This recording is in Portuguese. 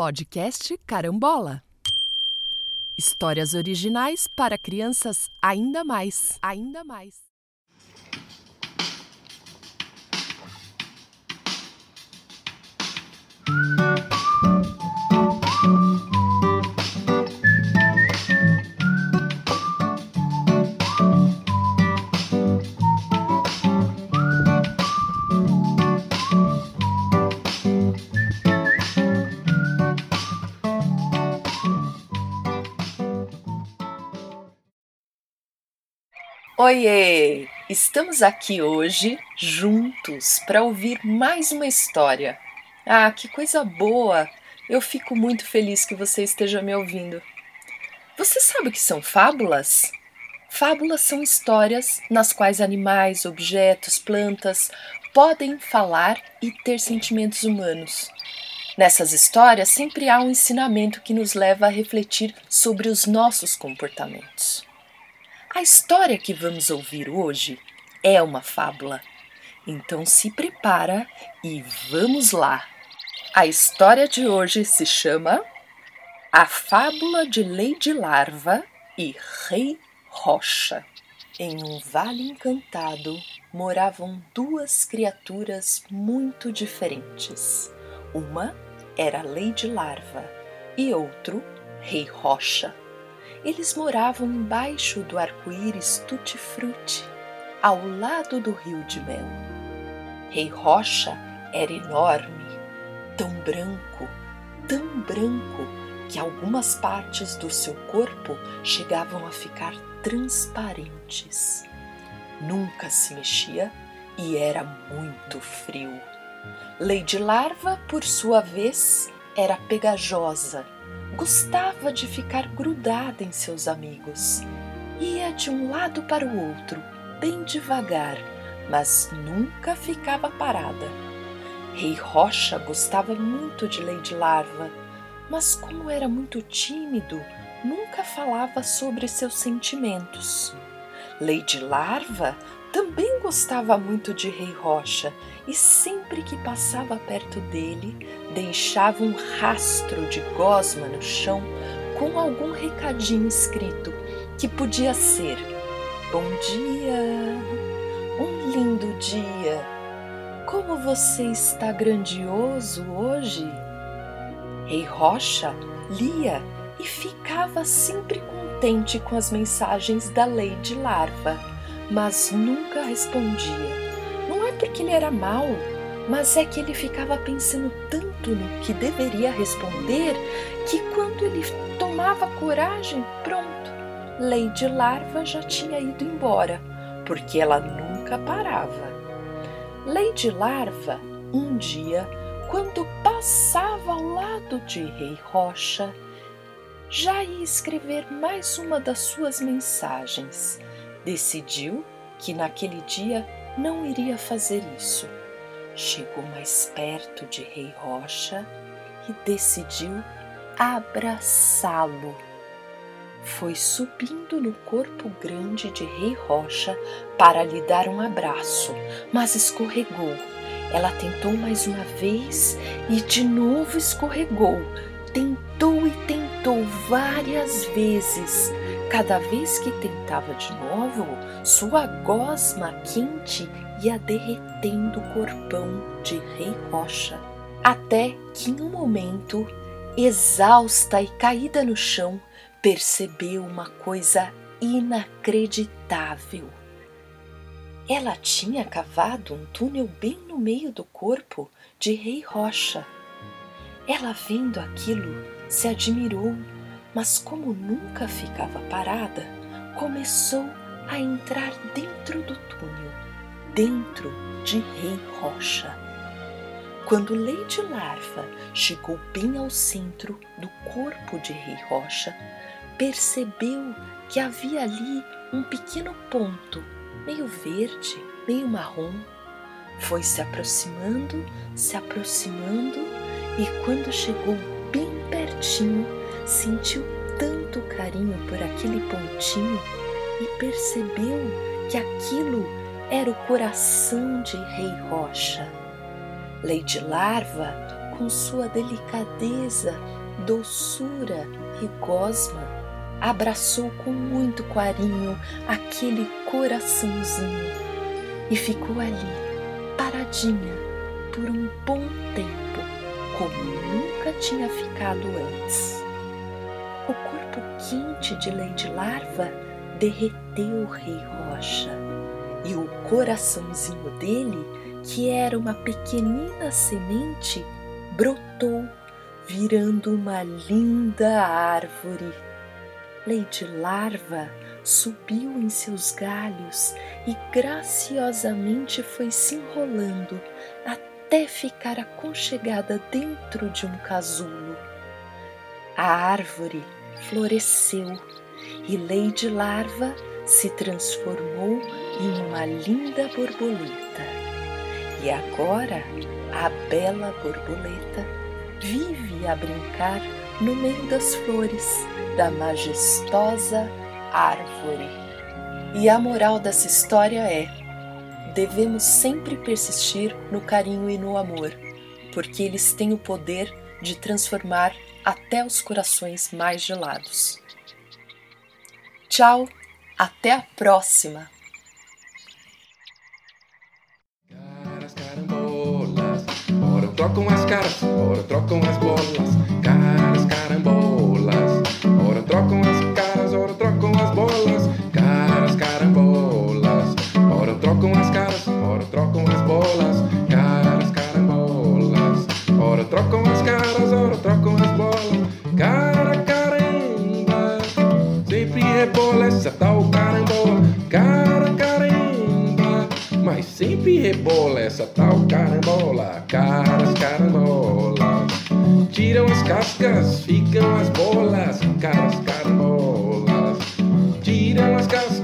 Podcast Carambola. Histórias originais para crianças ainda mais, ainda mais. Oiê! Estamos aqui hoje juntos para ouvir mais uma história. Ah, que coisa boa! Eu fico muito feliz que você esteja me ouvindo. Você sabe o que são fábulas? Fábulas são histórias nas quais animais, objetos, plantas podem falar e ter sentimentos humanos. Nessas histórias sempre há um ensinamento que nos leva a refletir sobre os nossos comportamentos. A história que vamos ouvir hoje é uma fábula. Então se prepara e vamos lá. A história de hoje se chama A Fábula de Lady Larva e Rei Rocha. Em um vale encantado moravam duas criaturas muito diferentes. Uma era Lady Larva e outro Rei Rocha. Eles moravam embaixo do arco-íris tutti-frutti, ao lado do rio de mel. Rei Rocha era enorme, tão branco, tão branco, que algumas partes do seu corpo chegavam a ficar transparentes. Nunca se mexia e era muito frio. Lady Larva, por sua vez, era pegajosa gostava de ficar grudada em seus amigos. Ia de um lado para o outro, bem devagar, mas nunca ficava parada. Rei Rocha gostava muito de Lady Larva, mas como era muito tímido, nunca falava sobre seus sentimentos. Lady Larva também gostava muito de Rei Rocha e sempre que passava perto dele, deixava um rastro de gosma no chão com algum recadinho escrito que podia ser: Bom dia, um lindo dia, como você está grandioso hoje. Rei Rocha lia e ficava sempre contente com as mensagens da Lady Larva mas nunca respondia. Não é porque ele era mau, mas é que ele ficava pensando tanto no que deveria responder que quando ele tomava coragem, pronto, Lady Larva já tinha ido embora, porque ela nunca parava. Lady Larva, um dia, quando passava ao lado de Rei Rocha, já ia escrever mais uma das suas mensagens Decidiu que naquele dia não iria fazer isso. Chegou mais perto de Rei Rocha e decidiu abraçá-lo. Foi subindo no corpo grande de Rei Rocha para lhe dar um abraço, mas escorregou. Ela tentou mais uma vez e de novo escorregou. Tentou e tentou várias vezes, Cada vez que tentava de novo, sua gosma quente ia derretendo o corpão de Rei Rocha, até que em um momento, exausta e caída no chão, percebeu uma coisa inacreditável. Ela tinha cavado um túnel bem no meio do corpo de Rei Rocha. Ela vendo aquilo, se admirou mas como nunca ficava parada, começou a entrar dentro do túnel, dentro de Rei Rocha. Quando Lady Larva chegou bem ao centro do corpo de Rei Rocha, percebeu que havia ali um pequeno ponto, meio verde, meio marrom. Foi se aproximando, se aproximando e quando chegou bem pertinho, sentiu tanto carinho por aquele pontinho e percebeu que aquilo era o coração de Rei Rocha. Lady Larva com sua delicadeza, doçura e gosma, abraçou com muito carinho aquele coraçãozinho e ficou ali, paradinha, por um bom tempo, como nunca tinha ficado antes. O corpo quente de Lady Larva derreteu o Rei Rocha e o coraçãozinho dele, que era uma pequenina semente, brotou, virando uma linda árvore. Lady Larva subiu em seus galhos e graciosamente foi se enrolando até ficar aconchegada dentro de um casulo. A árvore floresceu e Lady Larva se transformou em uma linda borboleta. E agora a bela borboleta vive a brincar no meio das flores da majestosa árvore. E a moral dessa história é: devemos sempre persistir no carinho e no amor, porque eles têm o poder de transformar até os corações mais gelados. Tchau, até a próxima! Caras, carambolas, ora trocam as caras, ora trocam as bolas. Caras, carambolas, ora trocam as rebola essa tal carambola. Caras, carambolas, tiram as cascas, ficam as bolas. Caras, carambolas, tiram as cascas.